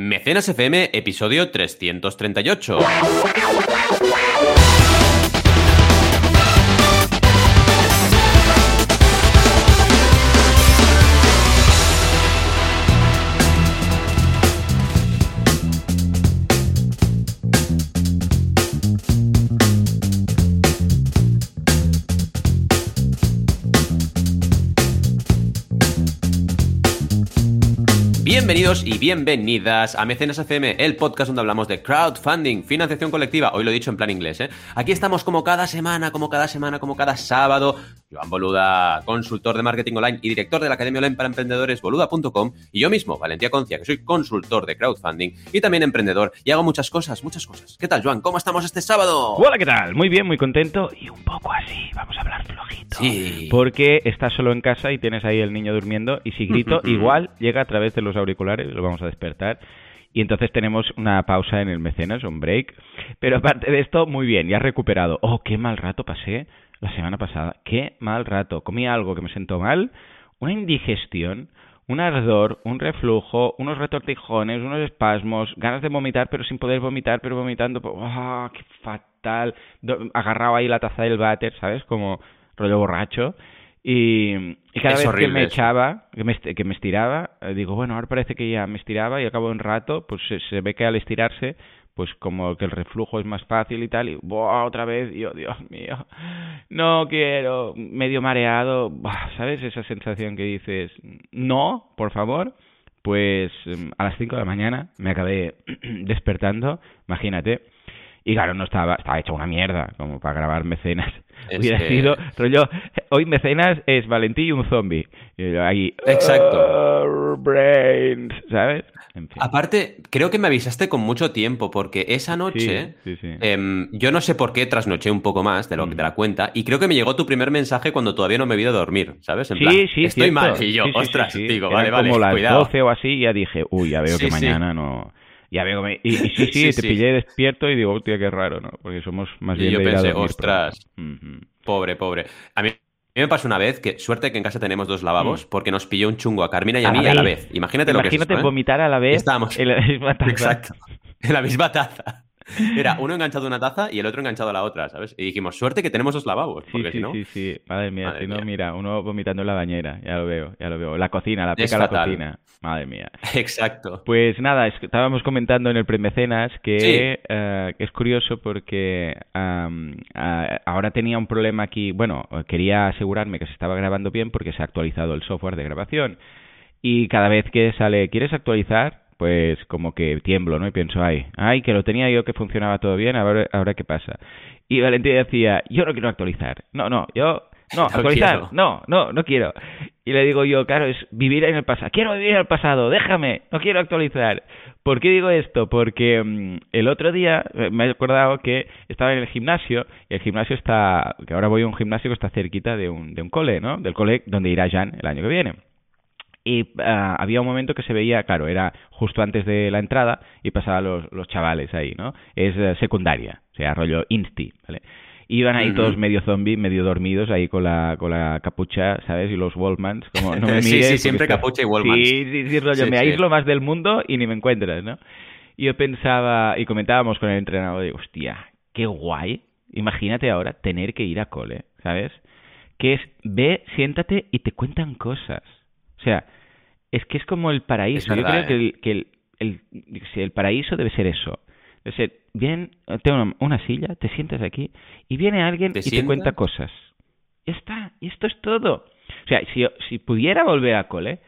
Mecenas FM, episodio 338. Bienvenidos y bienvenidas a Mecenas FM, el podcast donde hablamos de crowdfunding, financiación colectiva. Hoy lo he dicho en plan inglés, ¿eh? Aquí estamos como cada semana, como cada semana, como cada sábado. Joan Boluda, consultor de marketing online y director de la Academia Online para Emprendedores, boluda.com. Y yo mismo, Valentía Concia, que soy consultor de crowdfunding y también emprendedor. Y hago muchas cosas, muchas cosas. ¿Qué tal, Joan? ¿Cómo estamos este sábado? Hola, ¿qué tal? Muy bien, muy contento y un poco así. Vamos a hablar flojito. Sí. Porque estás solo en casa y tienes ahí el niño durmiendo y si grito, igual llega a través de los auriculares, lo vamos a despertar. Y entonces tenemos una pausa en el mecenas, un break. Pero aparte de esto, muy bien, ya has recuperado. Oh, qué mal rato pasé la semana pasada. Qué mal rato. Comí algo que me sentó mal, una indigestión, un ardor, un reflujo, unos retortijones, unos espasmos, ganas de vomitar, pero sin poder vomitar, pero vomitando. ¡Ah, qué fatal! Agarrado ahí la taza del váter, ¿sabes? Como rollo borracho. Y, y cada Es vez que me eso. echaba, que me, que me estiraba, eh, digo, bueno, ahora parece que ya me estiraba y al cabo de un rato, pues se, se ve que al estirarse, pues como que el reflujo es más fácil y tal, y otra vez, yo, Dios mío, no quiero, medio mareado. ¿sabes? Esa sensación que dices, no, por favor, pues em, a las 5 de la mañana me acabé despertando, imagínate, y claro, no estaba, estaba hecha una mierda como para grabar mecenas. Es Hubiera que- sido rollo, hoy mecenas es Valentí y un zombie. Ahí, Exacto. "Oh, brains, ¿sabes? En fin. Aparte, creo que me avisaste con mucho tiempo, porque esa noche. sí, sí. em, yo no sé por qué trasnoché un poco más de, lo, Mm. de la cuenta y creo que me llegó tu primer mensaje cuando todavía no me he ido a dormir, ¿sabes? En Sí, plan, sí, estoy cierto. mal y yo, ostras, digo, vale, vale, como las cuidado. 12 o así ya dije, uy, ya veo que mañana no... Ya que me... Y, y sí, sí, Sí, te sí. pillé despierto y digo, hostia, qué raro, ¿no? Porque somos más Y bien yo de ir a pensé, ostras. Pobre, pobre. A mí, a mí me pasó una vez que suerte que en casa tenemos dos lavabos porque nos pilló un chungo a Carmina y a, Mm. A mí a la vez. Imagínate, lo que es Imagínate ¿eh? vomitar a la vez Estábamos- en la misma taza. Exacto. En la misma taza. Era uno enganchado a una taza y el otro enganchado a la otra, ¿sabes? Y dijimos, suerte que tenemos dos lavabos, Sí, porque sí, si no... sí, sí. Madre mía, Madre si no, mira, uno vomitando en la bañera, ya lo veo, ya lo veo. La cocina, la pica a la cocina. Madre mía. Exacto. Pues nada, estábamos comentando en el premecenas que, Sí. eh, es curioso porque a- ahora tenía un problema aquí. Bueno, quería asegurarme que se estaba grabando bien porque se ha actualizado el software de grabación. Y cada vez que sale, ¿quieres actualizar? Pues como que tiemblo, ¿no? Y pienso, ay, ay, que lo tenía yo que funcionaba todo bien, ahora, ahora qué pasa. Y Valentín decía, yo no quiero actualizar. No, no, yo, no, actualizar, no, no, no quiero. Y le digo yo, claro, es vivir en el pasado. Quiero vivir en el pasado, déjame, no quiero actualizar. ¿Por qué digo esto? Porque mm, el otro día eh, me he acordado que estaba en el gimnasio, y el gimnasio está, que ahora voy a un gimnasio que está cerquita de un, de un cole, ¿no? Del cole donde irá Jan el año que viene. Y ah, había un momento que se veía, claro, era justo antes de la entrada y pasaban los, los chavales ahí, ¿no? Es eh, secundaria, o sea, rollo insti, ¿vale? Iban ahí todos medio zombie, medio dormidos, ahí con la, con la capucha, ¿sabes? Y los Wallmans, como no me mires. Sí, sí, siempre está- capucha y Wallmans. Sí, sí, sí, rollo, Sí, me sí. aíslo más del mundo y ni me encuentras, ¿no? Y yo pensaba, y comentábamos con el entrenador, digo, hostia, qué guay, imagínate ahora tener que ir a cole, ¿sabes? Que es, ve, siéntate y te cuentan cosas. O sea, es que es como el paraíso. Yo creo ¿eh? que el, que el, el, paraíso debe ser eso. Debe ser, bien, tengo una, una silla, te sientas aquí y viene alguien ¿Te y te cuenta cosas. Ya está, y esto es todo. O sea, si, si pudiera volver a cole,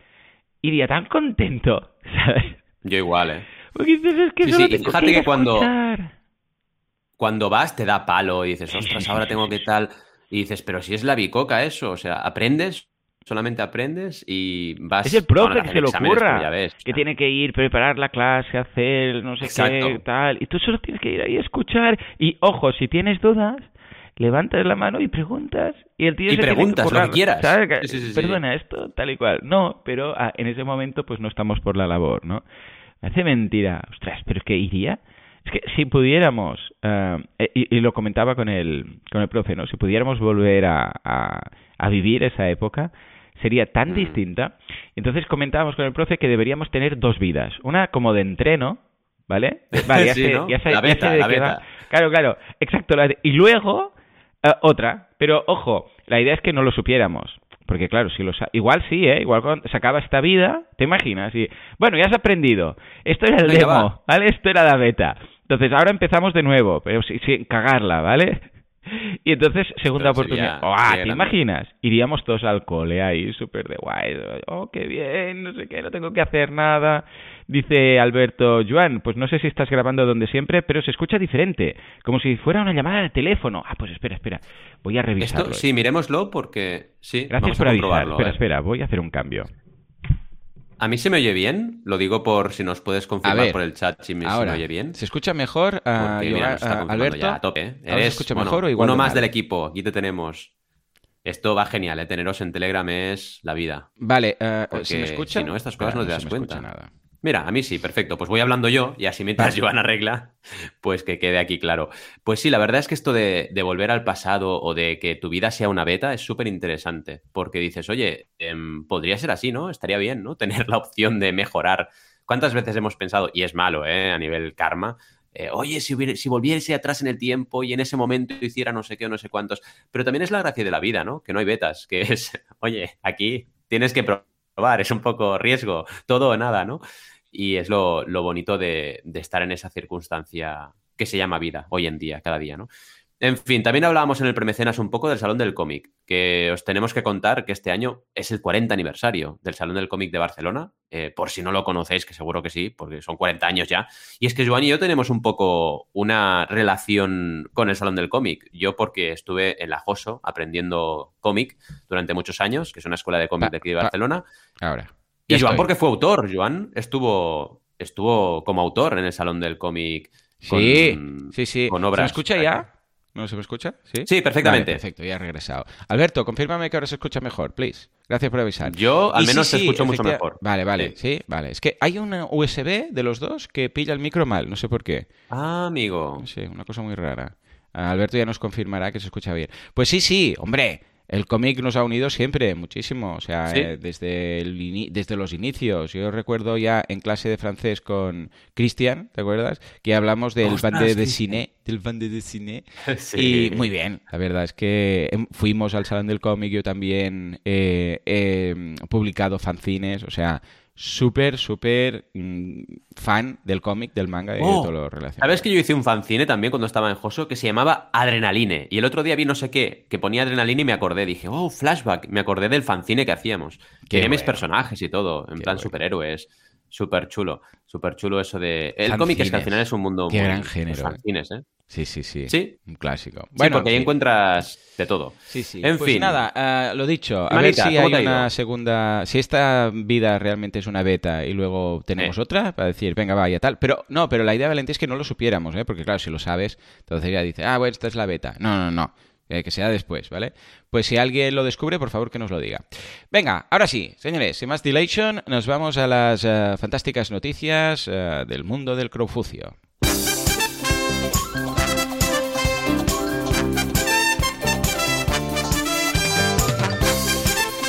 iría tan contento, ¿sabes? Yo igual, ¿eh? Porque dices, es que Sí, solo sí, tengo fíjate que cuando-. Cuando vas te da palo y dices, ostras, ahora tengo que tal... Y dices, pero si es la bicoca eso, o sea, aprendes, solamente aprendes y vas... Es el profe que se le exámenes, ocurra, ya ves, que tiene que ir, preparar la clase, hacer no sé qué, tal, y tú solo tienes que ir ahí a escuchar. Y ojo, si tienes dudas, levantas la mano y preguntas, y el tío Y se tiene que preguntas lo que quieras. ¿sabes? Que, Sí, sí, sí, sí. Perdona, esto tal y cual. No, pero ah, en ese momento pues no estamos por la labor, ¿no? Me hace mentira. Ostras, pero es que iría... Es que si pudiéramos, eh, y, y lo comentaba con el, con el profe, ¿no? Si pudiéramos volver a, a, a vivir esa época, sería tan Mm. distinta. Entonces comentábamos con el profe que deberíamos tener dos vidas. Una como de entreno, ¿vale? Vale, ya Sí, sé, ¿no? ya sé- La ya beta, sé de la qué va. beta. Claro, claro, exacto. la de- Y luego eh, otra. Pero ojo, la idea es que no lo supiéramos. Porque claro, si lo igual sí, ¿eh? Igual cuando se acaba esta vida, ¿te imaginas? Y, bueno, ya has aprendido. Esto era el Venga, demo, va. ¿vale? Esto era la beta. Entonces ahora empezamos de nuevo, pero sin, sin cagarla, ¿vale? Y entonces, segunda Pero oportunidad. Sería ¿Te imaginas? Iríamos todos al cole ahí, súper de guay. Oh, qué bien, no sé qué, no tengo que hacer nada. Dice Alberto, Joan, pues no sé si estás grabando donde siempre, pero se escucha diferente, como si fuera una llamada de teléfono. Ah, pues espera, espera, voy a revisarlo. Esto, sí, miremoslo porque sí. Gracias vamos por a avisar. Espera, ¿eh? espera, voy a hacer un cambio. A mí se me oye bien, lo digo por si nos puedes confirmar ver, por el chat si me, me oye bien. ¿se escucha mejor, ah, Porque, Yoga- mira, nos está ah, Alberto? ya a tope, ¿eh? ¿Ahora se Eres, escucha bueno, mejor o igual uno más mal? del equipo. Aquí te tenemos. Esto va genial, ¿eh? Teneros en Telegram es la vida. Vale, Porque ¿se me escucha? si no, estas cosas no te das se me escucha cuenta. nada. Mira, a mí sí, perfecto. Pues voy hablando yo y así mientras Joan arregla, pues que quede aquí claro. Pues sí, la verdad es que esto de, de volver al pasado o de que tu vida sea una beta es súper interesante. Porque dices, oye, em, podría ser así, ¿no? Estaría bien, ¿no? Tener la opción de mejorar. ¿Cuántas veces hemos pensado, y es malo, ¿eh? A nivel karma, eh, oye, si, hubiera- si volviese atrás en el tiempo y en ese momento hiciera no sé qué o no sé cuántos. Pero también es la gracia de la vida, ¿no? Que no hay betas, que es, oye, aquí tienes que probar, es un poco riesgo, todo o nada, ¿no? Y es lo, lo bonito de, de estar en esa circunstancia que se llama vida hoy en día, cada día, ¿no? En fin, también hablábamos en el premecenas un poco del Salón del Cómic, que os tenemos que contar que este año es el 40 aniversario del Salón del Cómic de Barcelona, eh, por si no lo conocéis, que seguro que sí, porque son 40 años ya. Y es que Joan y yo tenemos un poco una relación con el Salón del Cómic. Yo porque estuve en la JOSO aprendiendo cómic durante muchos años, que es una escuela de cómic de aquí de Barcelona. Ahora. Y Joan estoy. porque fue autor. Joan estuvo, estuvo como autor en el Salón del Cómic. con- Sí, sí, sí. con ¿Se me obras. escucha ya? ¿No se me escucha? Sí, Sí, perfectamente. Vale, perfecto, ya he regresado. Alberto, confírmame que ahora se escucha mejor, please. Gracias por avisar. Yo al Y sí, menos te sí, escucho mucho mejor. Vale, vale, Sí. sí, vale. Es que hay una USB de los dos que pilla el micro mal, no sé por qué. Ah, amigo. Sé, una cosa muy rara. Alberto ya nos confirmará que se escucha bien. Pues sí, sí, hombre. El cómic nos ha unido siempre, muchísimo. O sea, Sí. eh, desde, el desde los inicios. Yo recuerdo ya en clase de francés con Cristian, ¿te acuerdas? Que hablamos del Ostras, bande de cine. Del bande de cine. Sí. Y muy bien, la verdad es que em, fuimos al Salón del Cómic, yo también eh, he publicado fanzines, o sea, súper, súper mm, fan del cómic, del manga y de Oh, todo lo relacionado. ¿Sabes que yo hice un fanzine también cuando estaba en Joso que se llamaba Adrenaline? Y el otro día vi no sé qué, que ponía Adrenaline y me acordé. Dije, oh, flashback. Me acordé del fanzine que hacíamos. Tenía mis bueno. personajes y todo, en Qué plan bueno. superhéroes. Súper chulo. Súper chulo eso de. El cómic es que al final es un mundo. Qué muy- gran género, fanzines, ¿eh? Sí, sí, sí. Sí. Un clásico. Sí, porque ahí encuentras de todo. Sí, sí. En pues fin. nada, ah, lo dicho, a ver si ¿cómo hay una segunda, si esta vida realmente es una beta y luego tenemos Eh. otra para decir, venga, vaya, tal. Pero no, pero la idea, Valentín, es que no lo supiéramos, ¿eh? Porque claro, si lo sabes, entonces ya dice, ah, bueno, esta es la beta. No, no, no. Eh, que sea después, ¿vale? Pues si alguien lo descubre, por favor que nos lo diga. Venga, ahora sí, señores, sin más dilation, nos vamos a las eh, fantásticas noticias eh, del mundo del crowfucio.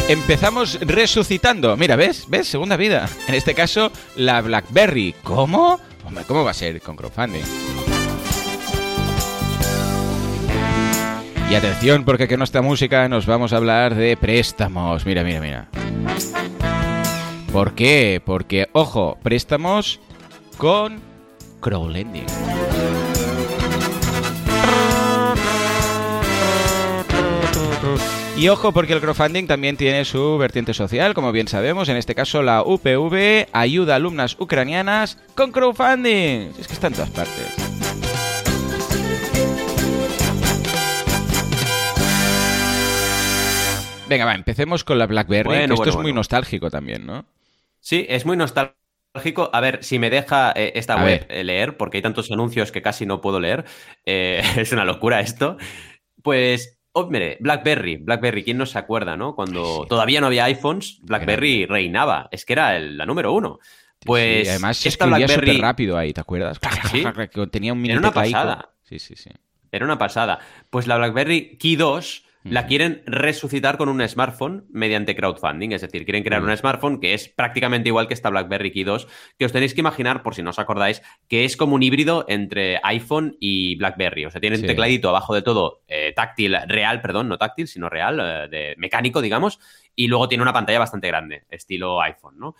Empezamos resucitando. Mira, ¿ves? ¿Ves? Segunda vida. En este caso, la BlackBerry. ¿Cómo? Hombre, ¿cómo va a ser con crowdfunding? Y atención, porque con nuestra música nos vamos a hablar de préstamos. Mira, mira, mira. ¿Por qué? Porque, ojo, préstamos con crowdlending. Y ojo porque el crowdfunding también tiene su vertiente social, como bien sabemos, en este caso la UPV ayuda a alumnas ucranianas con crowdfunding. Es que está en todas partes. Venga, va, empecemos con la BlackBerry, Bueno, que esto bueno, es muy bueno. nostálgico también, ¿no? Sí, es muy nostálgico. A ver, si me deja eh, esta A web ver. eh, leer, porque hay tantos anuncios que casi no puedo leer. eh, es una locura esto. Pues, hombre, BlackBerry. BlackBerry, ¿quién no se acuerda, no? Cuando Sí. todavía no había iPhones, BlackBerry reinaba. Es que era el- la número uno. Pues, Sí, además se esta escribía BlackBerry súper rápido ahí, ¿te acuerdas? Sí. Tenía un mini Era una pasada. Sí, sí, sí. era una pasada. Pues la BlackBerry Key 2 la quieren resucitar con un smartphone mediante crowdfunding. Es decir, quieren crear un smartphone que es prácticamente igual que esta BlackBerry Key 2, que os tenéis que imaginar, por si no os acordáis, que es como un híbrido entre iPhone y BlackBerry. O sea, tiene un tecladito abajo de todo eh, táctil, real, perdón, no táctil, sino real, eh, de mecánico, digamos, y luego tiene una pantalla bastante grande, estilo iPhone, ¿no?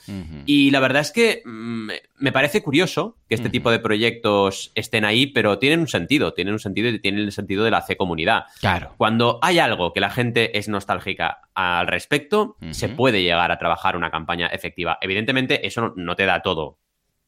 Y la verdad es que mm, me parece curioso que este tipo de proyectos estén ahí, pero tienen un sentido, tienen un sentido y tienen el sentido de la C comunidad. Claro. Cuando hay algo que la gente es nostálgica al respecto, se puede llegar a trabajar una campaña efectiva. Evidentemente, eso no te da todo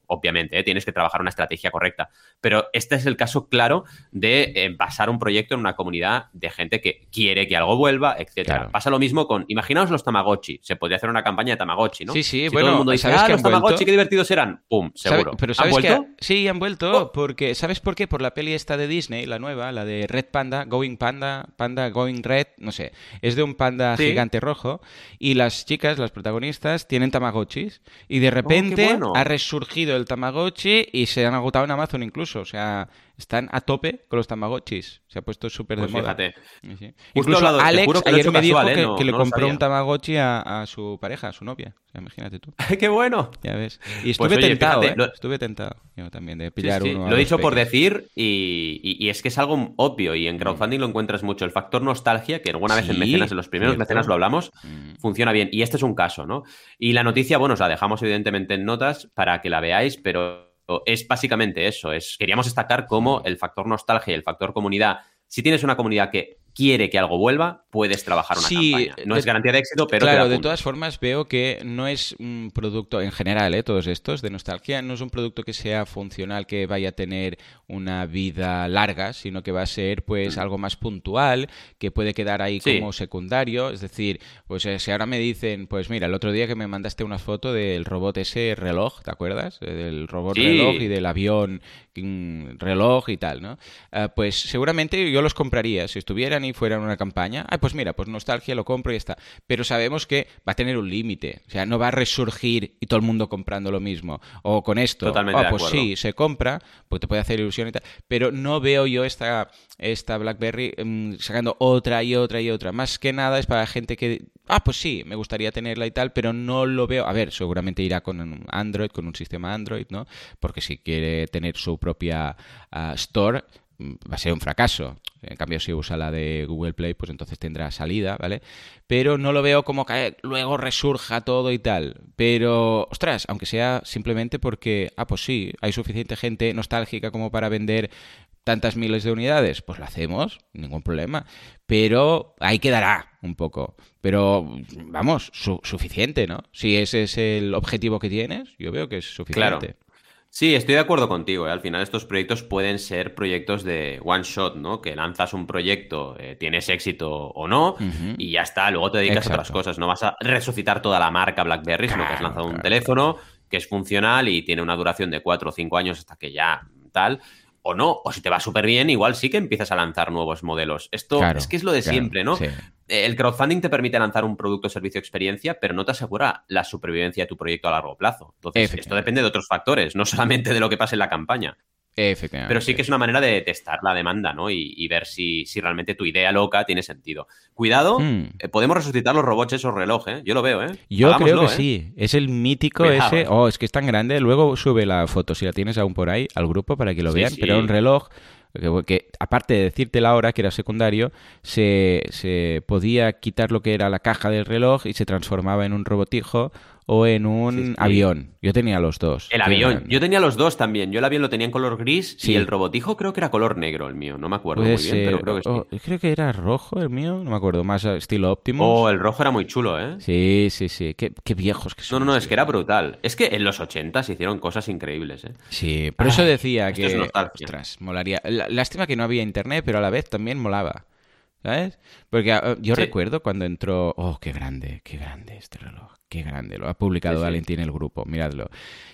obviamente, ¿eh? tienes que trabajar una estrategia correcta. Pero este es el caso claro de eh, basar un proyecto en una comunidad de gente que quiere que algo vuelva, etcétera. Pasa lo mismo con, imaginaos los Tamagotchi, se podría hacer una campaña de Tamagotchi, ¿no? Sí, sí, bueno, todo el mundo dice, ah, los Tamagotchi, qué divertidos eran, pum, seguro. pero ¿sabes ¿Han vuelto? sí, han vuelto, oh. porque, ¿sabes por qué? Por la peli esta de Disney, la nueva, la de Red Panda, Going Panda, Panda Going Red, no sé, es de un panda gigante rojo, y las chicas, las protagonistas, tienen Tamagotchis, y de oh, repente ha resurgido el Tamagotchi y se han agotado en Amazon incluso. O sea, están a tope con los Tamagotchis. Se ha puesto súper de pues moda. Incluso Alex ayer me dijo que, que, le compró un Tamagotchi a, su pareja, a su novia. imagínate tú. ¡Qué bueno! Ya ves. Y pues estuve tentado, ¿eh? Estuve tentado yo también de pillar uno. Lo he dicho por decir y, es que es algo obvio y en crowdfunding lo encuentras mucho. El factor nostalgia, que alguna vez en mecenas, en los primeros mecenas lo hablamos, mm. funciona bien. Y este es un caso, ¿no? Y la noticia, bueno, os la dejamos evidentemente en notas para que la veáis, pero es básicamente eso. Es, queríamos destacar cómo el factor nostalgia y el factor comunidad, si tienes una comunidad que quiere que algo vuelva, puedes trabajar una campaña. No es garantía de éxito, pero. Claro, de todas formas veo que no es un producto, en general, ¿eh? todos estos de nostalgia, no es un producto que sea funcional, que vaya a tener una vida larga, sino que va a ser pues mm. algo más puntual, que puede quedar ahí como secundario. Es decir, pues eh, si ahora me dicen, pues mira, el otro día que me mandaste una foto del robot ese reloj, ¿te acuerdas? Eh, del robot reloj y del avión mm, reloj y tal, ¿no? Ah, pues seguramente yo los compraría si estuvieran y fuera una campaña, ay, pues mira, pues nostalgia, lo compro y ya está. Pero sabemos que va a tener un límite, o sea, no va a resurgir y todo el mundo comprando lo mismo. O con esto, Totalmente oh, pues sí, se compra, pues te puede hacer ilusión y tal. Pero no veo yo esta, esta BlackBerry mm, sacando otra y otra y otra. Más que nada es para gente que, ah, pues sí, me gustaría tenerla y tal, pero no lo veo. A ver, seguramente irá con Android, con un sistema Android, ¿no? Porque si quiere tener su propia ah, store, va a ser un fracaso. En cambio, si usa la de Google Play, pues entonces tendrá salida, ¿vale? Pero no lo veo como que luego resurja todo y tal. Pero, ostras, aunque sea simplemente porque, ah, pues sí, hay suficiente gente nostálgica como para vender tantas miles de unidades, pues lo hacemos, ningún problema. Pero ahí quedará un poco. Pero, vamos, suficiente, ¿no? Si ese es el objetivo que tienes, yo veo que es suficiente. Sí, estoy de acuerdo contigo. ¿eh? Al final estos proyectos pueden ser proyectos de one shot, ¿no? Que lanzas un proyecto, eh, tienes éxito o no, y ya está. Luego te dedicas a otras cosas. No vas a resucitar toda la marca BlackBerry, sino que has lanzado un teléfono que es funcional y tiene una duración de cuatro o cinco años hasta que ya tal o no, o si te va súper bien, igual sí que empiezas a lanzar nuevos modelos. Esto es que es lo de siempre, ¿no? El crowdfunding te permite lanzar un producto, servicio, experiencia, pero no te asegura la supervivencia de tu proyecto a largo plazo. Entonces, esto depende de otros factores, no solamente de lo que pase en la campaña. Pero sí que es una manera de testar la demanda, ¿no? Y, ver si, si, realmente tu idea loca tiene sentido. Cuidado, hmm. eh, podemos resucitar los robots esos reloj, ¿eh? Yo lo veo, ¿eh? Yo creo que ¿eh? sí. Es el mítico ese. Oh, es que es tan grande. Luego sube la foto, si la tienes aún por ahí, al grupo para que lo vean. Pero un reloj que, aparte de decirte la hora, que era secundario, se, se podía quitar lo que era la caja del reloj y se transformaba en un robotijo o en un avión. Yo tenía los dos. El avión. Yo tenía los dos también. Yo el avión lo tenía en color gris y el robotijo creo que era color negro el mío. No me acuerdo muy bien, pero creo que sí. Oh, creo que era rojo el mío. No me acuerdo. Más estilo óptimo. Oh, el rojo era muy chulo, ¿eh? Sí, sí, sí. Qué, viejos que son. No, no, no. Es que era brutal. Es que en los 80 se hicieron cosas increíbles, ¿eh? Sí. Por eso decía que... Es ostras, molaría. Lástima que no había internet, pero a la vez también molaba. ¿Sabes? Porque ah, yo recuerdo cuando entró... Oh, qué grande, qué grande este reloj. Qué grande, lo ha publicado Valentín en el grupo, miradlo.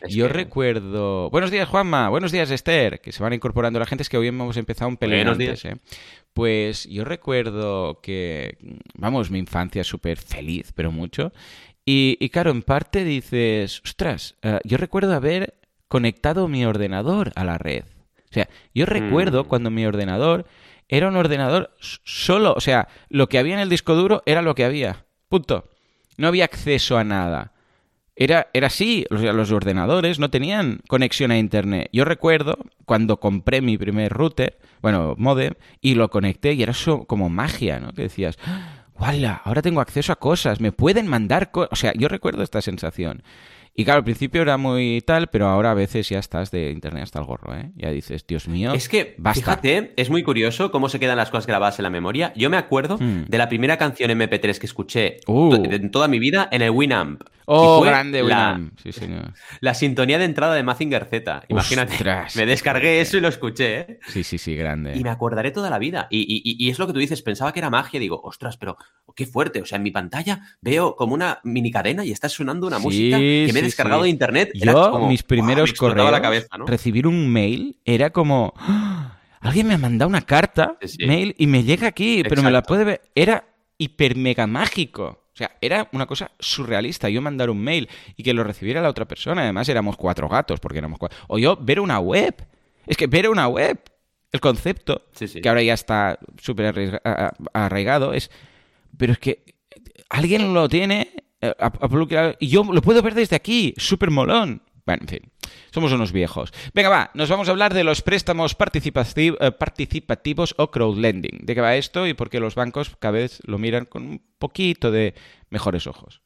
Yo recuerdo... Buenos días, Juanma. Buenos días, Esther. Que se van incorporando la gente. Es que hoy hemos empezado un pelín antes, ¿eh? Pues yo recuerdo que, vamos, mi infancia súper feliz, pero mucho. Y, claro, en parte dices, ostras, eh, yo recuerdo haber conectado mi ordenador a la red. O sea, yo recuerdo mm. cuando mi ordenador era un ordenador solo. O sea, lo que había en el disco duro era lo que había. Punto. No había acceso a nada. Era, era así, los ordenadores no tenían conexión a internet. Yo recuerdo cuando compré mi primer router, bueno, modem, y lo conecté y era como magia, ¿no? Que decías, ¡Wala! Ahora tengo acceso a cosas, me pueden mandar cosas. O sea, yo recuerdo esta sensación. Y claro, al principio era muy tal, pero ahora a veces ya estás de internet hasta el gorro, ¿eh? Ya dices, Dios mío. Es que, fíjate, es muy curioso cómo se quedan las cosas grabadas en la memoria. Yo me acuerdo hmm. de la primera canción MP3 que escuché uh. en toda mi vida en el Winamp. Oh, grande Winamp. Sí, señor. La sintonía de entrada de Mazinger Z. Imagínate. me descargué eso y lo escuché, ¿eh? Sí, sí, sí, grande. Y me acordaré toda la vida. Y, es lo que tú dices, pensaba que era magia. Digo, ostras, pero qué fuerte. O sea, en mi pantalla veo como una mini cadena y está sonando una música que me he descargado de internet. Yo, mis primeros correos, la cabeza, recibir un mail era como. ¡Ah! Alguien me ha mandado una carta, mail, y me llega aquí, pero me la puede ver. Era hiper mega mágico. O sea, era una cosa surrealista. Yo mandar un mail y que lo recibiera la otra persona. Además, éramos cuatro gatos, porque éramos cuatro. O yo ver una web. Es que ver una web. El concepto, que ahora ya está súper arraigado, es. Pero es que alguien lo tiene eh, y yo lo puedo ver desde aquí. Súper molón. Bueno, en fin. Somos unos viejos. Venga, va, nos vamos a hablar de los préstamos eh, participativos o crowdlending. ¿De qué va esto y por qué los bancos cada vez lo miran con un poquito de mejores ojos?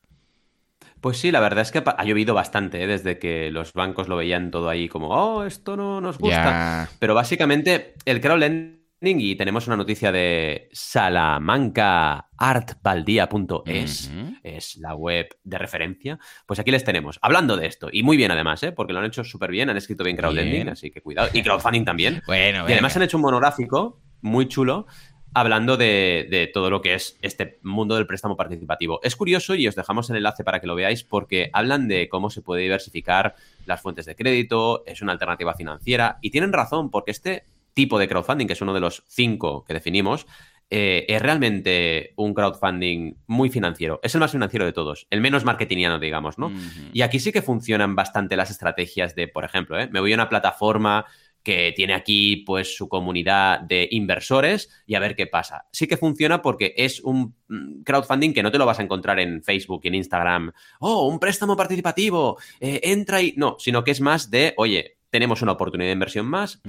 Pues sí, la verdad es que ha llovido bastante ¿eh? desde que los bancos lo veían todo ahí como, oh, esto no nos gusta. Pero básicamente el crowdlending y tenemos una noticia de salamancaartbaldia.es, es la web de referencia. Pues aquí les tenemos, hablando de esto, y muy bien además, ¿eh? porque lo han hecho súper bien, han escrito bien crowdlending, así que cuidado, y crowdfunding también. bueno, y además han hecho un monográfico muy chulo hablando de, de, todo lo que es este mundo del préstamo participativo. Es curioso y os dejamos el enlace para que lo veáis porque hablan de cómo se puede diversificar las fuentes de crédito, es una alternativa financiera y tienen razón porque este tipo de crowdfunding, que es uno de los cinco que definimos, eh, es realmente un crowdfunding muy financiero. Es el más financiero de todos, el menos marketingiano, digamos, ¿no? Y aquí sí que funcionan bastante las estrategias de, por ejemplo, ¿eh? me voy a una plataforma que tiene aquí pues su comunidad de inversores y a ver qué pasa. Sí que funciona porque es un mm, crowdfunding que no te lo vas a encontrar en Facebook y en Instagram. Oh, un préstamo participativo, eh, entra y... No, sino que es más de, oye, tenemos una oportunidad de inversión más.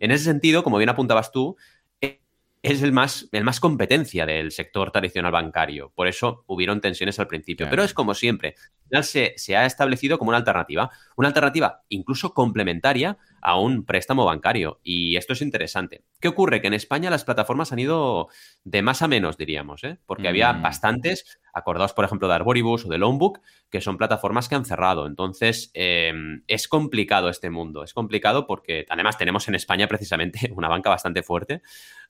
En ese sentido, como bien apuntabas tú, es el más, el más competencia del sector tradicional bancario. Por eso hubieron tensiones al principio. Pero es como siempre, se, se, ha establecido como una alternativa, una alternativa incluso complementaria a un préstamo bancario. Y esto es interesante. ¿Qué ocurre? Que en España las plataformas han ido de más a menos, diríamos, ¿eh? porque había mm. bastantes, acordados por ejemplo de Arboribus o de Loanbook, que son plataformas que han cerrado. Entonces, em, es complicado este mundo. Es complicado porque además tenemos en España precisamente una banca bastante fuerte.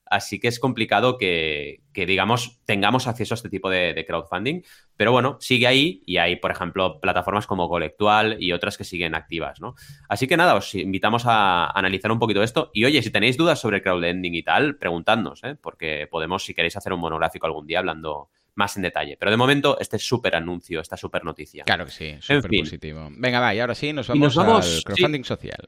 Así que es complicado que, digamos, tengamos acceso a este tipo de, crowdfunding. Pero bueno, sigue ahí y hay, por ejemplo, plataformas como Colectual y otras que siguen activas, ¿no? Así que nada, os invitamos a analizar un poquito esto. Y oye, si tenéis dudas sobre crowdlending y tal, preguntadnos, ¿eh? Porque podemos, si queréis, hacer un monográfico algún día hablando más en detalle. Pero de momento, este súper anuncio, esta súper noticia. Claro que sí, súper positivo. Venga, va, y ahora sí, nos vamos, al crowdfunding social.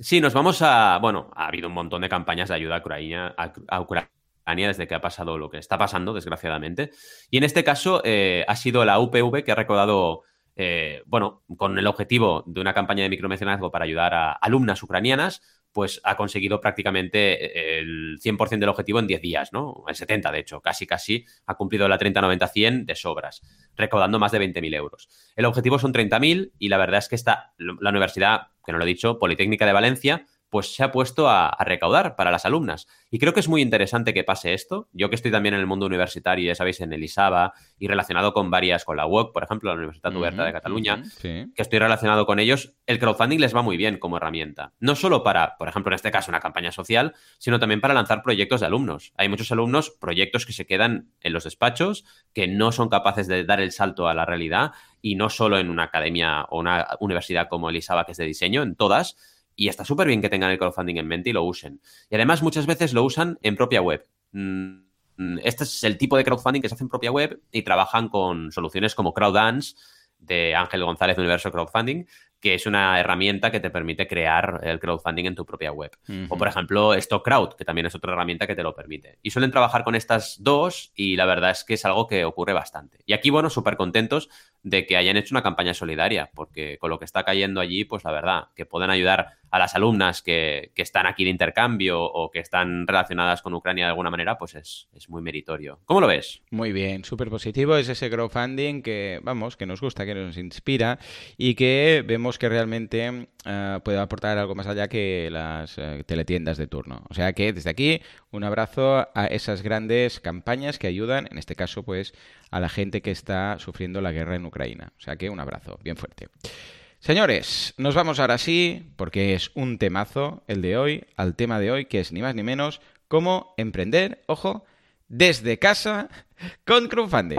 Sí, nos vamos a. Bueno, ha habido un montón de campañas de ayuda a Ucrania, a, Ucrania desde que ha pasado lo que está pasando, desgraciadamente. Y en este caso eh, ha sido la UPV que ha recaudado, eh, bueno, con el objetivo de una campaña de micromecenazgo para ayudar a alumnas ucranianas, pues ha conseguido prácticamente el 100% del objetivo en 10 días, ¿no? En 70, de hecho, casi, casi ha cumplido la 30-90-100 de sobras, recaudando más de 20.000 euros. El objetivo son 30.000 y la verdad es que está la universidad, que no lo he dicho, Politécnica de Valencia, pues se ha puesto a, recaudar para las alumnas. Y creo que es muy interesante que pase esto. Yo que estoy también en el mundo universitario, ya sabéis, en el ISABA y relacionado con varias, con la UOC, por ejemplo, la Universidad Oberta de Cataluña, que estoy relacionado con ellos, el crowdfunding les va muy bien como herramienta. No solo para, por ejemplo, en este caso, una campaña social, sino también para lanzar proyectos de alumnos. Hay muchos alumnos, proyectos que se quedan en los despachos, que no son capaces de dar el salto a la realidad, y no solo en una academia o una universidad como el ISABA, que es de diseño, en todas, y está súper bien que tengan el crowdfunding en mente y lo usen. Y además muchas veces lo usan en propia web. Mm, este es el tipo de crowdfunding que se hace en propia web y trabajan con soluciones como Crowdance de Ángel González de Universo Crowdfunding, que es una herramienta que te permite crear el crowdfunding en tu propia web. O, por ejemplo, StockCrowd, que también es otra herramienta que te lo permite. Y suelen trabajar con estas dos y la verdad es que es algo que ocurre bastante. Y aquí, bueno, súper contentos de que hayan hecho una campaña solidaria, porque con lo que está cayendo allí, pues la verdad, que pueden ayudar a las alumnas que, están aquí de intercambio o que están relacionadas con Ucrania de alguna manera, pues es, es muy meritorio. ¿Cómo lo ves? Muy bien, súper positivo. Es ese crowdfunding que, vamos, que nos gusta, que nos inspira y que vemos que realmente eh, puede aportar algo más allá que las eh, teletiendas de turno. O sea que desde aquí, un abrazo a esas grandes campañas que ayudan, en este caso, pues, a la gente que está sufriendo la guerra en Ucrania. O sea que un abrazo bien fuerte. Señores, nos vamos ahora sí, porque es un temazo el de hoy, al tema de hoy, que es ni más ni menos cómo emprender, ojo, desde casa con crowdfunding.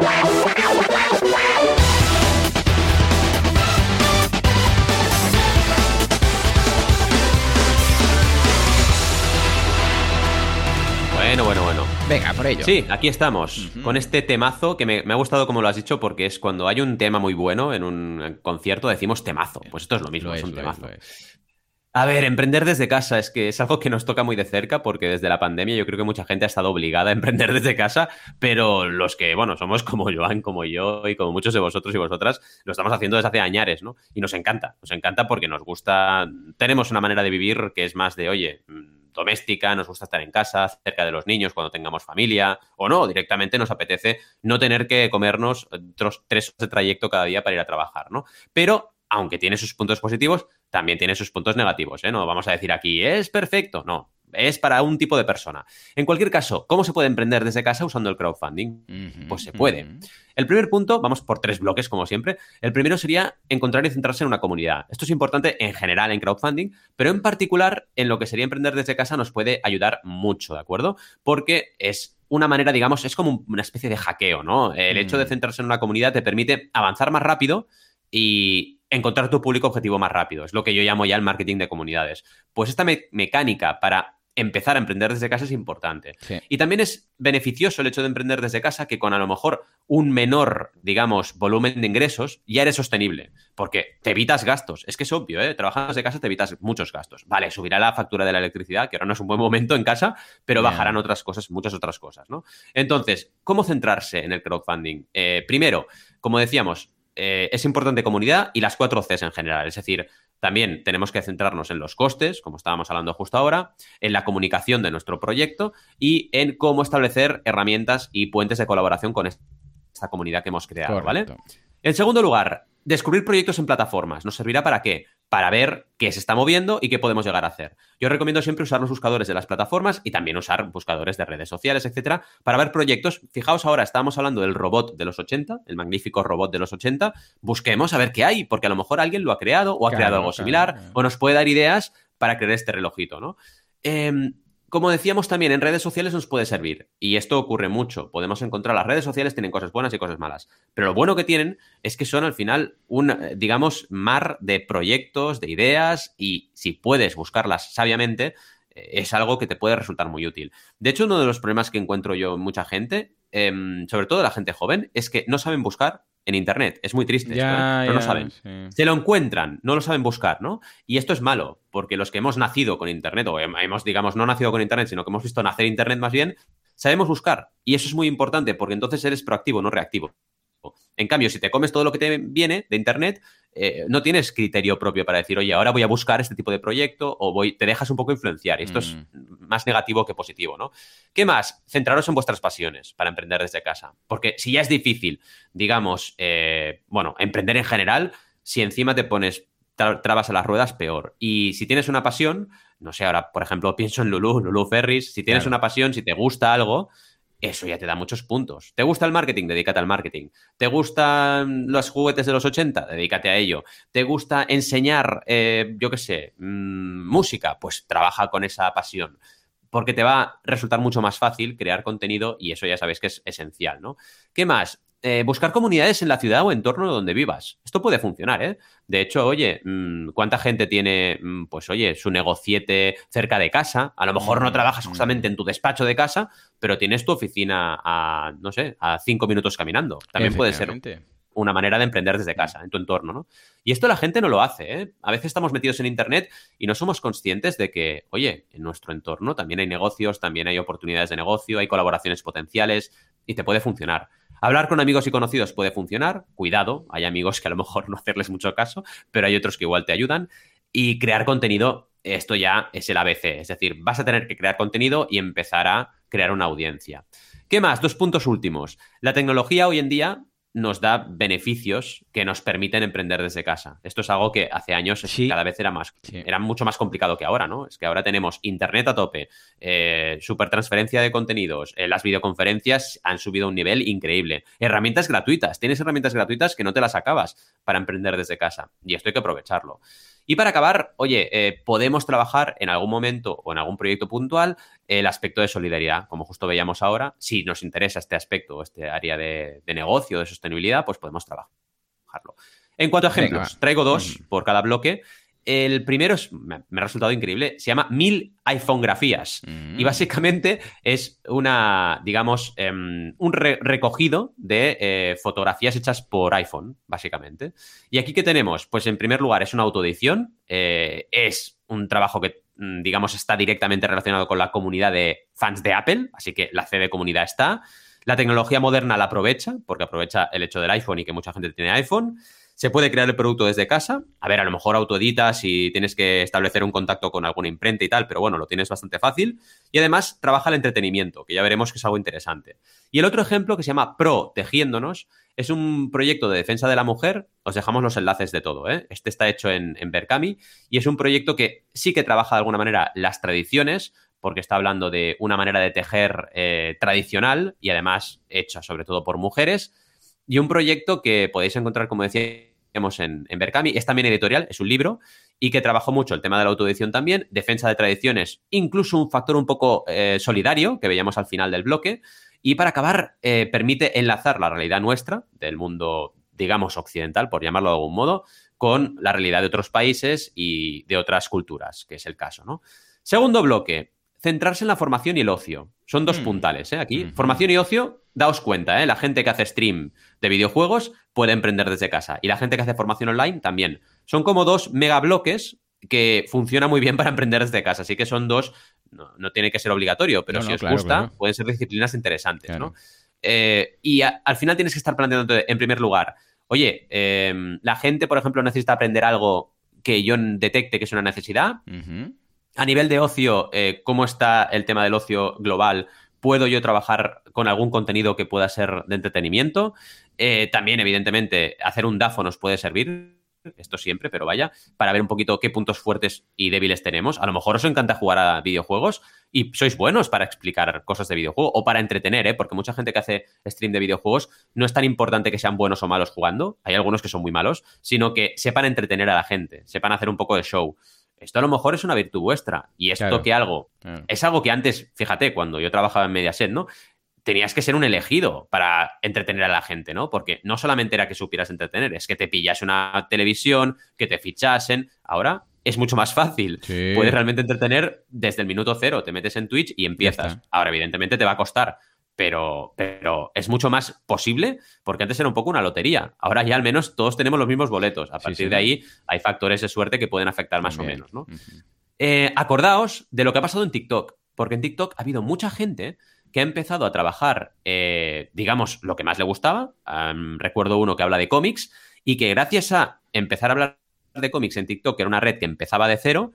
Venga, por ello. Sí, aquí estamos, con este temazo que me, ha gustado como lo has dicho, porque es cuando hay un tema muy bueno en un concierto decimos temazo. Pues esto es lo mismo, es, un temazo. A ver, emprender desde casa es que es algo que nos toca muy de cerca porque desde la pandemia yo creo que mucha gente ha estado obligada a emprender desde casa, pero los que, bueno, somos como Joan, como yo y como muchos de vosotros y vosotras, lo estamos haciendo desde hace añares, ¿no? Y nos encanta, nos encanta porque nos gusta, tenemos una manera de vivir que es más de, oye, doméstica, nos gusta estar en casa, cerca de los niños cuando tengamos familia, o no, directamente nos apetece no tener que comernos tres de trayecto cada día para ir a trabajar, ¿no? Pero, aunque tiene sus puntos positivos, también tiene sus puntos negativos, ¿eh? No vamos a decir aquí, es perfecto, no, es para un tipo de persona. En cualquier caso, ¿cómo se puede emprender desde casa usando el crowdfunding? pues se puede. El primer punto, vamos por tres bloques como siempre. El primero sería encontrar y centrarse en una comunidad. Esto es importante en general en crowdfunding, pero en particular en lo que sería emprender desde casa nos puede ayudar mucho, ¿de acuerdo? Porque es una manera, digamos, es como una especie de hackeo, ¿no? El hecho de mm. centrarse en una comunidad te permite avanzar más rápido y encontrar tu público objetivo más rápido. Es lo que yo llamo ya el marketing de comunidades. Pues esta mecánica para empezar a emprender desde casa es importante. Y también es beneficioso el hecho de emprender desde casa que con a lo mejor un menor, digamos, volumen de ingresos ya eres sostenible, porque te evitas gastos. Es que es obvio, ¿eh? Trabajando desde casa te evitas muchos gastos. Vale, subirá la factura de la electricidad, que ahora no es un buen momento en casa, pero bajarán otras cosas, muchas otras cosas, ¿no? Entonces, ¿cómo centrarse en el crowdfunding? Eh, primero, como decíamos, eh, es importante comunidad y las cuatro Cs en general, es decir, también tenemos que centrarnos en los costes, como estábamos hablando justo ahora, en la comunicación de nuestro proyecto y en cómo establecer herramientas y puentes de colaboración con esta comunidad que hemos creado, ¿vale? En segundo lugar, descubrir proyectos en plataformas. ¿Nos servirá para qué? Para ver qué se está moviendo y qué podemos llegar a hacer. Yo recomiendo siempre usar los buscadores de las plataformas y también usar buscadores de redes sociales, etcétera, para ver proyectos. Fijaos ahora, estamos hablando del robot de los 80, el magnífico robot de los 80. Busquemos a ver qué hay, porque a lo mejor alguien lo ha creado o ha creado algo similar o nos puede dar ideas para crear este relojito, ¿no? Em, como decíamos también, en redes sociales nos puede servir. Y esto ocurre mucho. Podemos encontrar, las redes sociales tienen cosas buenas y cosas malas. Pero lo bueno que tienen es que son al final un, eh, digamos, mar de proyectos, de ideas, y si puedes buscarlas sabiamente, eh, es algo que te puede resultar muy útil. De hecho, uno de los problemas que encuentro yo en mucha gente, em, sobre todo la gente joven, es que no saben buscar en Internet. Es muy triste, ¿eh? no lo saben. Se lo encuentran, no lo saben buscar, ¿no? Y esto es malo, porque los que hemos nacido con Internet, o hemos, digamos, no nacido con Internet, sino que hemos visto nacer Internet más bien, sabemos buscar. Y eso es muy importante, porque entonces eres proactivo, no reactivo. En cambio, si te comes todo lo que te viene de Internet, eh, no tienes criterio propio para decir, oye, ahora voy a buscar este tipo de proyecto o voy, te dejas un poco influenciar. Y esto es mm. más negativo que positivo, ¿no? ¿Qué más? Centraros en vuestras pasiones para emprender desde casa. Porque si ya es difícil, digamos, eh, bueno, emprender en general, si encima te pones trabas a las ruedas, peor. Y si tienes una pasión, no sé, ahora, por ejemplo, pienso en Lulu, Lulu Ferris, si tienes una pasión, si te gusta algo, eso ya te da muchos puntos. ¿Te gusta el marketing? Dedícate al marketing. ¿Te gustan los juguetes de los 80? Dedícate a ello. ¿Te gusta enseñar, eh, yo qué sé, mm, música? Pues trabaja con esa pasión. Porque te va a resultar mucho más fácil crear contenido y eso ya sabéis que es esencial, ¿no? ¿Qué más? Eh, buscar comunidades en la ciudad o entorno donde vivas. Esto puede funcionar, ¿eh? De hecho, oye, mm, ¿cuánta gente tiene, mm, pues oye, su negociete cerca de casa? A lo mejor no mm, trabajas justamente en tu despacho de casa, pero tienes tu oficina a, no sé, a cinco minutos caminando. También puede ser una manera de emprender desde casa, en tu entorno, ¿no? Y esto la gente no lo hace, ¿eh? A veces estamos metidos en Internet y no somos conscientes de que, oye, en nuestro entorno también hay negocios, también hay oportunidades de negocio, hay colaboraciones potenciales y te puede funcionar. Hablar con amigos y conocidos puede funcionar, cuidado, hay amigos que a lo mejor no hacerles mucho caso, pero hay otros que igual te ayudan. Y crear contenido, esto ya es el ABC, es decir, vas a tener que crear contenido y empezar a crear una audiencia. ¿Qué más? Dos puntos últimos. La tecnología hoy en día nos da beneficios que nos permiten emprender desde casa. Esto es algo que hace años cada vez era más, era mucho más complicado que ahora, ¿no? Es que ahora tenemos internet a tope, eh, super transferencia de contenidos, eh, las videoconferencias han subido a un nivel increíble, herramientas gratuitas, tienes herramientas gratuitas que no te las acabas para emprender desde casa y esto hay que aprovecharlo. Y para acabar, oye, eh, podemos trabajar en algún momento o en algún proyecto puntual el aspecto de solidaridad, como justo veíamos ahora. Si nos interesa este aspecto, este área de, negocio, de sostenibilidad, pues podemos trabajarlo. En cuanto a ejemplos, traigo dos por cada bloque. El primero es, me, ha resultado increíble, se llama Mil iPhonografías. Y mm. básicamente es una, digamos, em, un recogido de eh, fotografías hechas por iPhone, básicamente. Y aquí que tenemos, pues en primer lugar es una autoedición, eh, es un trabajo que, mm, digamos, está directamente relacionado con la comunidad de fans de Apple, así que la C de comunidad está. La tecnología moderna la aprovecha, porque aprovecha el hecho del iPhone y que mucha gente tiene iPhone. Se puede crear el producto desde casa. A ver, a lo mejor autoeditas y tienes que establecer un contacto con alguna imprenta y tal, pero bueno, lo tienes bastante fácil. Y además trabaja el entretenimiento, que ya veremos que es algo interesante. Y el otro ejemplo que se llama Pro Tejiéndonos es un proyecto de defensa de la mujer. Os dejamos los enlaces de todo. ¿eh? Este está hecho en, en Berkami y es un proyecto que sí que trabaja de alguna manera las tradiciones, porque está hablando de una manera de tejer eh, tradicional y además hecha sobre todo por mujeres. Y un proyecto que podéis encontrar, como decía, en, en Berkami. Es también editorial, es un libro y que trabajó mucho el tema de la autoedición también, defensa de tradiciones, incluso un factor un poco eh, solidario que veíamos al final del bloque. Y para acabar, eh, permite enlazar la realidad nuestra, del mundo, digamos, occidental, por llamarlo de algún modo, con la realidad de otros países y de otras culturas, que es el caso, ¿no? Segundo bloque, centrarse en la formación y el ocio. Son dos mm. puntales, ¿eh? Aquí. Formación y ocio, daos cuenta, ¿eh? La gente que hace stream de videojuegos puede emprender desde casa. Y la gente que hace formación online también. Son como dos megabloques que funcionan muy bien para emprender desde casa. Así que son dos, no, tiene que ser obligatorio, pero si os gusta, pueden ser disciplinas interesantes, ¿no? Eh, y al final tienes que estar planteando en primer lugar, oye, em, la gente, por ejemplo, necesita aprender algo que yo detecte que es una necesidad. A nivel de ocio, eh, ¿cómo está el tema del ocio global? ¿Puedo yo trabajar con algún contenido que pueda ser de entretenimiento? Eh, también, evidentemente, hacer un DAFO nos puede servir esto siempre, pero vaya, para ver un poquito qué puntos fuertes y débiles tenemos. A lo mejor os encanta jugar a videojuegos y sois buenos para explicar cosas de videojuego o para entretener, ¿eh? porque mucha gente que hace stream de videojuegos no es tan importante que sean buenos o malos jugando, hay algunos que son muy malos, sino que sepan entretener a la gente, sepan hacer un poco de show. Esto a lo mejor es una virtud vuestra. Y esto que algo. Es algo que antes, fíjate, cuando yo trabajaba en Mediaset, ¿no? Tenías que ser un elegido para entretener a la gente, ¿no? Porque no solamente era que supieras entretener, es que te pillas una televisión, que te fichasen. Ahora es mucho más fácil. Puedes realmente entretener desde el minuto cero. Te metes en Twitch y empiezas. Ahora, evidentemente, te va a costar pero, pero es mucho más posible porque antes era un poco una lotería. Ahora ya al menos todos tenemos los mismos boletos. A partir de ahí hay factores de suerte que pueden afectar más o menos. ¿no? Eh, acordaos de lo que ha pasado en TikTok, porque en TikTok ha habido mucha gente que ha empezado a trabajar, eh, digamos, lo que más le gustaba. recuerdo uno que habla de cómics y que gracias a empezar a hablar de cómics en TikTok, que era una red que empezaba de cero,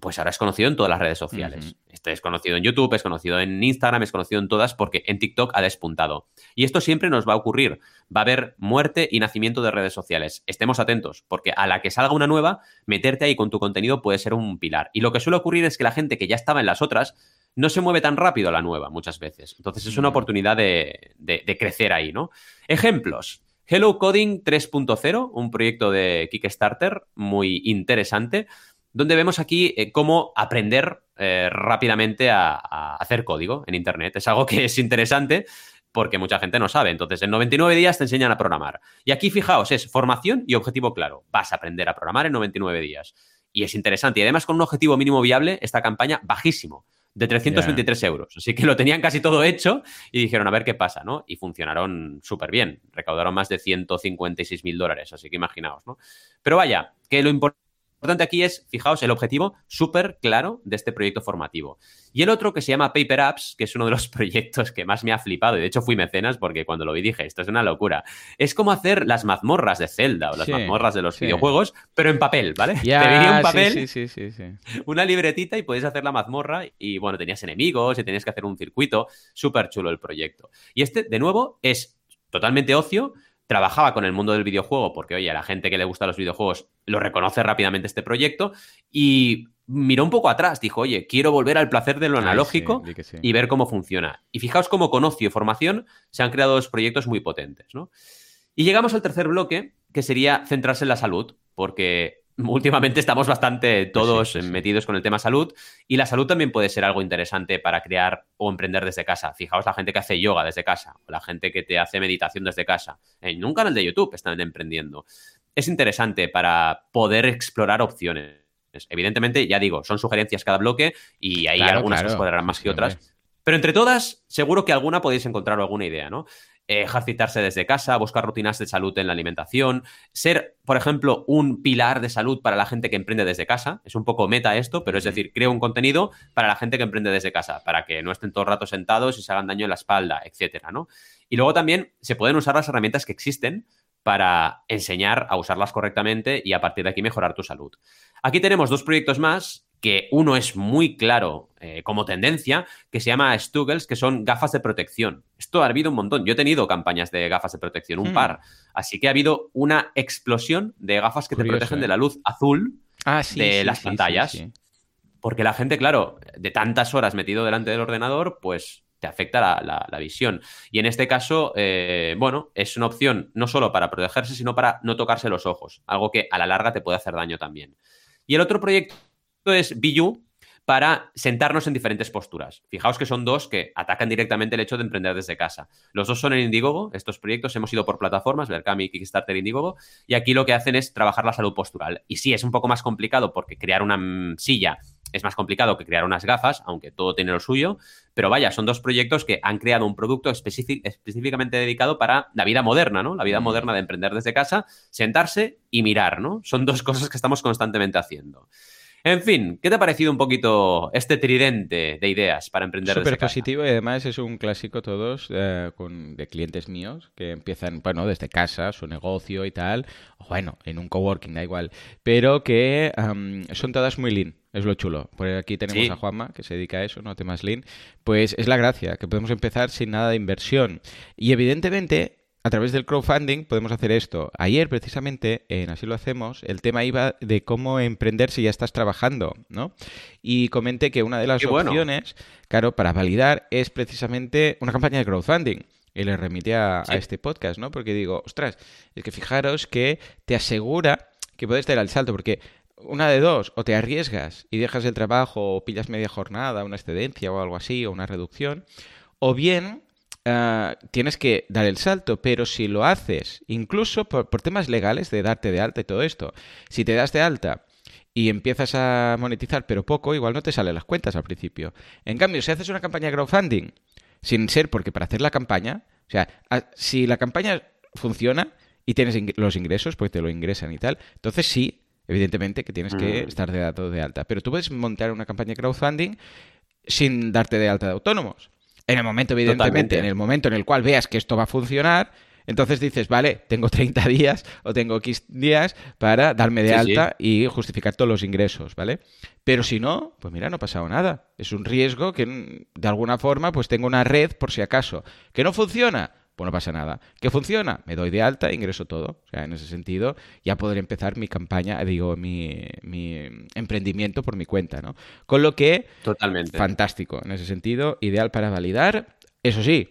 pues ahora es conocido en todas las redes sociales. Es conocido en YouTube, es conocido en Instagram, es conocido en todas porque en TikTok ha despuntado. Y esto siempre nos va a ocurrir. Va a haber muerte y nacimiento de redes sociales. Estemos atentos, porque a la que salga una nueva, meterte ahí con tu contenido puede ser un pilar. Y lo que suele ocurrir es que la gente que ya estaba en las otras no se mueve tan rápido a la nueva muchas veces. Entonces es una oportunidad de, de crecer ahí, ¿no? Ejemplos. Hello Coding 3.0, un proyecto de Kickstarter muy interesante donde vemos aquí eh, cómo aprender eh, rápidamente a, hacer código en Internet. Es algo que es interesante porque mucha gente no sabe. Entonces, en 99 días te enseñan a programar. Y aquí, fijaos, es formación y objetivo claro. Vas a aprender a programar en 99 días. Y es interesante. Y además, con un objetivo mínimo viable, esta campaña bajísimo. de 323 euros. Así que lo tenían casi todo hecho y dijeron a ver qué pasa, ¿no? Y funcionaron súper bien. Recaudaron más de 156 mil dólares, así que imaginaos, ¿no? Pero vaya, que lo importante importante aquí es, fijaos, el objetivo súper claro de este proyecto formativo. Y el otro que se llama Paper Apps, que es uno de los proyectos que más me ha flipado, y de hecho fui mecenas porque cuando lo vi dije, esto es una locura. Es como hacer las mazmorras de Zelda o las mazmorras de los videojuegos, pero en papel, ¿vale? Ya, Te venía un papel, sí, sí, sí, sí. una libretita y podías hacer la mazmorra y bueno, tenías enemigos y tenías que hacer un circuito. Súper chulo el proyecto. Y este, de nuevo, es totalmente ocio, trabajaba con el mundo del videojuego, porque oye, a la gente que le gusta los videojuegos lo reconoce rápidamente este proyecto, y miró un poco atrás, dijo, oye, quiero volver al placer de lo Ay, analógico sí, sí. y ver cómo funciona. Y fijaos cómo con ocio y formación se han creado dos proyectos muy potentes, ¿no? Y llegamos al tercer bloque, que sería centrarse en la salud, porque últimamente estamos bastante todos sí, sí. metidos con el tema salud y la salud también puede ser algo interesante para crear o emprender desde casa. Fijaos la gente que hace yoga desde casa o la gente que te hace meditación desde casa. En un canal de YouTube están emprendiendo. Es interesante para poder explorar opciones. Evidentemente, ya digo, son sugerencias cada bloque y hay Claro, algunas que os cuadrarán más que otras. Pero entre todas, seguro que alguna podéis encontrar alguna idea, ¿no? Eh, ejercitarse desde casa, buscar rutinas de salud en la alimentación, ser, por ejemplo, un pilar de salud para la gente que emprende desde casa. Es un poco meta esto, pero es decir, creo un contenido para la gente que emprende desde casa, para que no estén todo el rato sentados y se hagan daño en la espalda, etcétera, ¿no? Y luego también se pueden usar las herramientas que existen para enseñar a usarlas correctamente y a partir de aquí mejorar tu salud. Aquí tenemos dos proyectos más, que uno es muy claro eh, como tendencia, que se llama Stuggles, que son gafas de protección. Esto ha habido un montón. Yo he tenido campañas de gafas de protección, un Hmm. par. Así que ha habido una explosión de gafas que Curioso, te protegen eh. de la luz azul, Ah, sí, de sí, las sí, pantallas. porque la gente, claro, de tantas horas metido delante del ordenador, pues te afecta la, la- la visión. Y en este caso, eh, bueno, es una opción no solo para protegerse, sino para no tocarse los ojos, algo que a la larga te puede hacer daño también. Y el otro proyecto es Biyu para sentarnos en diferentes posturas. Fijaos que son dos que atacan directamente el hecho de emprender desde casa. Los dos son en Indiegogo, estos proyectos hemos ido por plataformas, Berkami, Kickstarter, Indiegogo, y aquí lo que hacen es trabajar la salud postural. Y sí, es un poco más complicado porque crear una silla es más complicado que crear unas gafas, aunque todo tiene lo suyo, pero vaya, son dos proyectos que han creado un producto específicamente dedicado para la vida moderna, ¿no? La vida Mm. moderna de emprender desde casa, sentarse y mirar, ¿no? Son dos cosas que estamos constantemente haciendo. En fin, ¿qué te ha parecido un poquito este tridente de ideas para emprender Súper positivo y además es un clásico todos eh, con, de clientes míos que empiezan, bueno, desde casa, su negocio y tal, o bueno, en un coworking, da igual, pero que son todas muy lean, es lo chulo. Por aquí tenemos Sí. a Juanma, que se dedica a eso, ¿no? Temas lean. Pues es la gracia, que podemos empezar sin nada de inversión. Y evidentemente... A través del crowdfunding podemos hacer esto. Ayer, precisamente, en Así lo hacemos, el tema iba de cómo emprender si ya estás trabajando, ¿no? Y comenté que una de las bueno. opciones claro, para validar es precisamente una campaña de crowdfunding. Y le remite a, este podcast, ¿no? Porque digo, ostras, es que fijaros que te asegura que puedes dar el salto, porque una de dos, o te arriesgas y dejas el trabajo, o pillas media jornada, una excedencia o algo así, o una reducción, o bien ah, tienes que dar el salto, pero si lo haces, incluso por, por temas legales de darte de alta y todo esto, si te das de alta y empiezas a monetizar pero poco, igual no te salen las cuentas al principio. En cambio, si haces una campaña de crowdfunding, sin ser porque para hacer la campaña, o sea, a- si la campaña funciona y tienes ing- los ingresos, pues te lo ingresan y tal, entonces sí, evidentemente que tienes que Mm. estar de datos de alta. Pero tú puedes montar una campaña de crowdfunding sin darte de alta de autónomos. En el momento, evidentemente, Totalmente. en el momento en el cual veas que esto va a funcionar, entonces dices, vale, tengo 30 días o tengo X días para darme de Sí, sí. alta y justificar todos los ingresos, ¿vale? Pero si no, pues mira, no ha pasado nada. Es un riesgo que mm, de alguna forma pues tengo una red por si acaso. ¿Que no funciona? Pues no pasa nada. ¿Que funciona? Me doy de alta, ingreso todo. O sea, en ese sentido ya podré empezar mi campaña, digo, mi, mi emprendimiento por mi cuenta, ¿no? Con lo que Totalmente. Fantástico, en ese sentido, ideal para validar. Eso sí,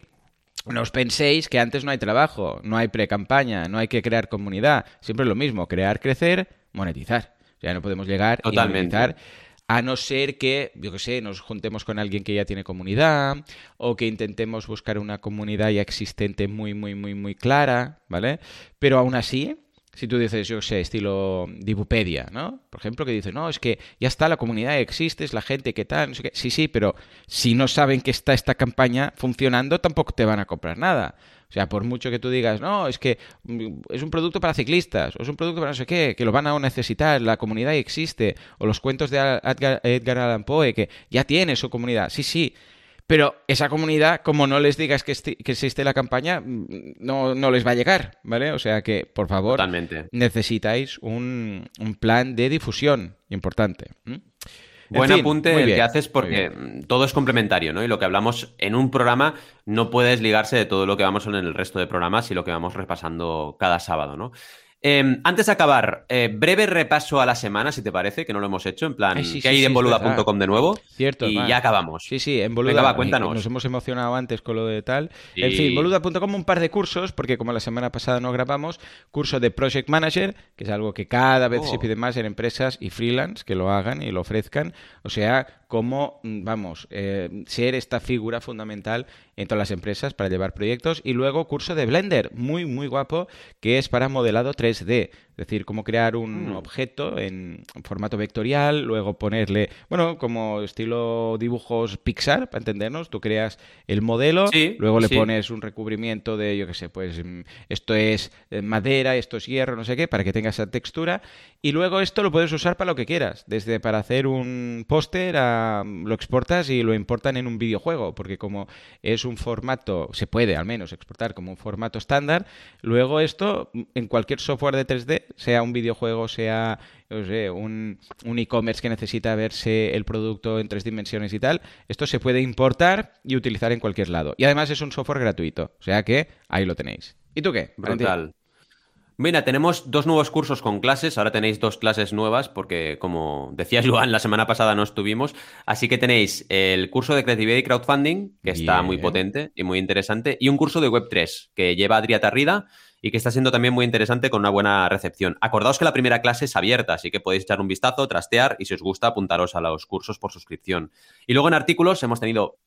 no os penséis que antes no hay trabajo, no hay pre-campaña, no hay que crear comunidad. Siempre es lo mismo, crear, crecer, monetizar. O sea, no podemos llegar Totalmente. y monetizar a no ser que, yo qué sé, nos juntemos con alguien que ya tiene comunidad o que intentemos buscar una comunidad ya existente muy, muy, muy, muy clara, ¿vale? Pero aún así, si tú dices, yo sé, estilo Dibupedia, ¿no? Por ejemplo, que dices, no, es que ya está, la comunidad existe, es la gente que tal, no sé qué. Sí, sí, pero si no saben que está esta campaña funcionando, tampoco te van a comprar nada. O sea, por mucho que tú digas, no, es que mm, es un producto para ciclistas, o es un producto para no sé qué, que lo van a necesitar, la comunidad existe, o los cuentos de Edgar, Allan Poe, que ya tiene su comunidad. Sí, sí, pero esa comunidad, como no les digas que, existe la campaña, mm, no, no, les va a llegar, ¿vale? O sea que, por favor, necesitáis un, plan de difusión importante. Buen apunte el que haces porque todo es complementario, ¿no? Y lo que hablamos en un programa no puede desligarse de todo lo que vamos en el resto de programas y lo que vamos repasando cada sábado, ¿no? Em, antes de acabar, eh, breve repaso a la semana, si te parece, que no lo hemos hecho, en plan, que hay en boluda.com de nuevo. Cierto. Y ya acabamos. Sí, sí, en boluda. cuéntanos. Nos hemos emocionado antes con lo de tal. En fin, boluda.com un par de cursos, porque como la semana pasada no grabamos, curso de Project Manager, que es algo que cada vez se oh. pide más en empresas y freelance que lo hagan y lo ofrezcan. O sea, cómo, mm, vamos, eh, ser esta figura fundamental en todas las empresas para llevar proyectos. Y luego curso de Blender, muy, muy guapo, que es para modelado 3D. Es decir, cómo crear un mm. objeto en formato vectorial, luego ponerle, bueno, como estilo dibujos Pixar, para entendernos, tú creas el modelo, luego le pones un recubrimiento de, yo qué sé, pues mm, esto es eh, madera, esto es hierro, no sé qué, para que tenga esa textura, y luego esto lo puedes usar para lo que quieras, desde para hacer un póster a lo exportas y lo importan en un videojuego, porque como es un formato, se puede al menos exportar como un formato estándar, luego esto en cualquier software de 3D sea un videojuego, sea un, un e-commerce que necesita verse el producto en tres dimensiones y tal, esto se puede importar y utilizar en cualquier lado. Y además es un software gratuito, o sea que ahí lo tenéis. ¿Y tú qué? Brutal. Mira, tenemos dos nuevos cursos con clases. Ahora tenéis dos clases nuevas porque, como decía Joan, la semana pasada no estuvimos. Así que tenéis el curso de creatividad y crowdfunding, que está muy potente y muy interesante, y un curso de Web3 que lleva Adrià Tarrida y que está siendo también muy interesante con una buena recepción. Acordaos que la primera clase es abierta, así que podéis echar un vistazo, trastear y si os gusta apuntaros a los cursos por suscripción. Y luego en artículos hemos tenido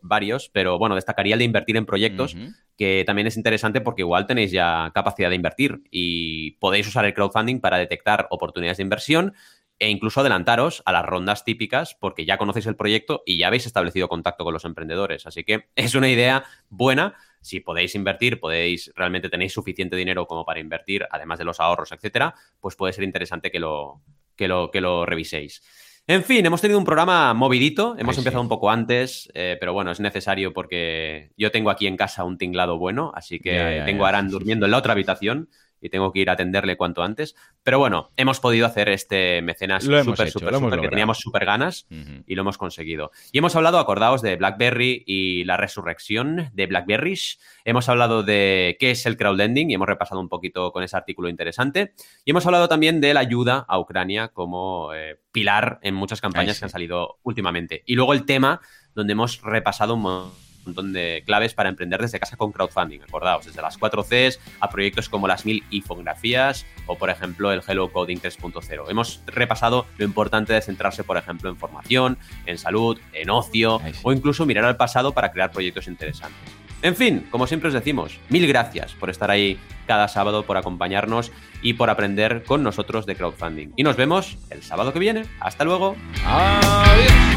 varios, pero bueno, destacaría el de invertir en proyectos, que también es interesante porque igual tenéis ya capacidad de invertir y podéis usar el crowdfunding para detectar oportunidades de inversión e incluso adelantaros a las rondas típicas porque ya conocéis el proyecto y ya habéis establecido contacto con los emprendedores. Así que es una idea buena si podéis invertir, podéis, realmente tenéis suficiente dinero como para invertir, además de los ahorros, etcétera, pues puede ser interesante que lo, que lo, que lo reviséis. En fin, hemos tenido un programa movidito, hemos empezado un poco antes, eh, pero bueno, es necesario porque yo tengo aquí en casa un tinglado bueno, así que tengo a Aran durmiendo en la otra habitación y tengo que ir a atenderle cuanto antes. Pero bueno, hemos podido hacer este mecenas súper, súper, súper, que teníamos súper ganas y lo hemos conseguido. Y hemos hablado, acordaos, de BlackBerry y la resurrección de BlackBerrys. Hemos hablado de qué es el crowdlending y hemos repasado un poquito con ese artículo interesante. Y hemos hablado también de la ayuda a Ucrania como eh, pilar en muchas campañas que han salido últimamente. Y luego el tema donde hemos repasado un montón montón de claves para emprender desde casa con crowdfunding. Acordaos, desde las 4 Cs a proyectos como las 1000 infografías o, por ejemplo, el Hello Coding 3.0. Hemos repasado lo importante de centrarse, por ejemplo, en formación, en salud, en ocio o incluso mirar al pasado para crear proyectos interesantes. En fin, como siempre os decimos, mil gracias por estar ahí cada sábado, por acompañarnos y por aprender con nosotros de crowdfunding. Y nos vemos el sábado que viene. Hasta luego. Adiós.